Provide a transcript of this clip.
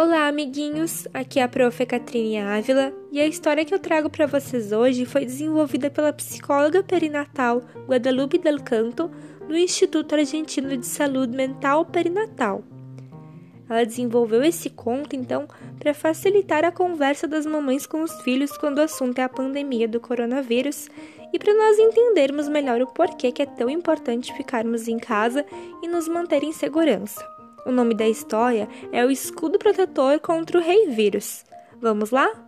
Olá, amiguinhos! Aqui é a prof. Catrine Ávila e a história que eu trago para vocês hoje foi desenvolvida pela psicóloga perinatal Guadalupe Del Canto do Instituto Argentino de Saúde Mental Perinatal. Ela desenvolveu esse conto, então, para facilitar a conversa das mamães com os filhos quando o assunto é a pandemia do coronavírus e para nós entendermos melhor o porquê que é tão importante ficarmos em casa e nos manter em segurança. O nome da história é O Escudo Protetor contra o Rei Vírus. Vamos lá?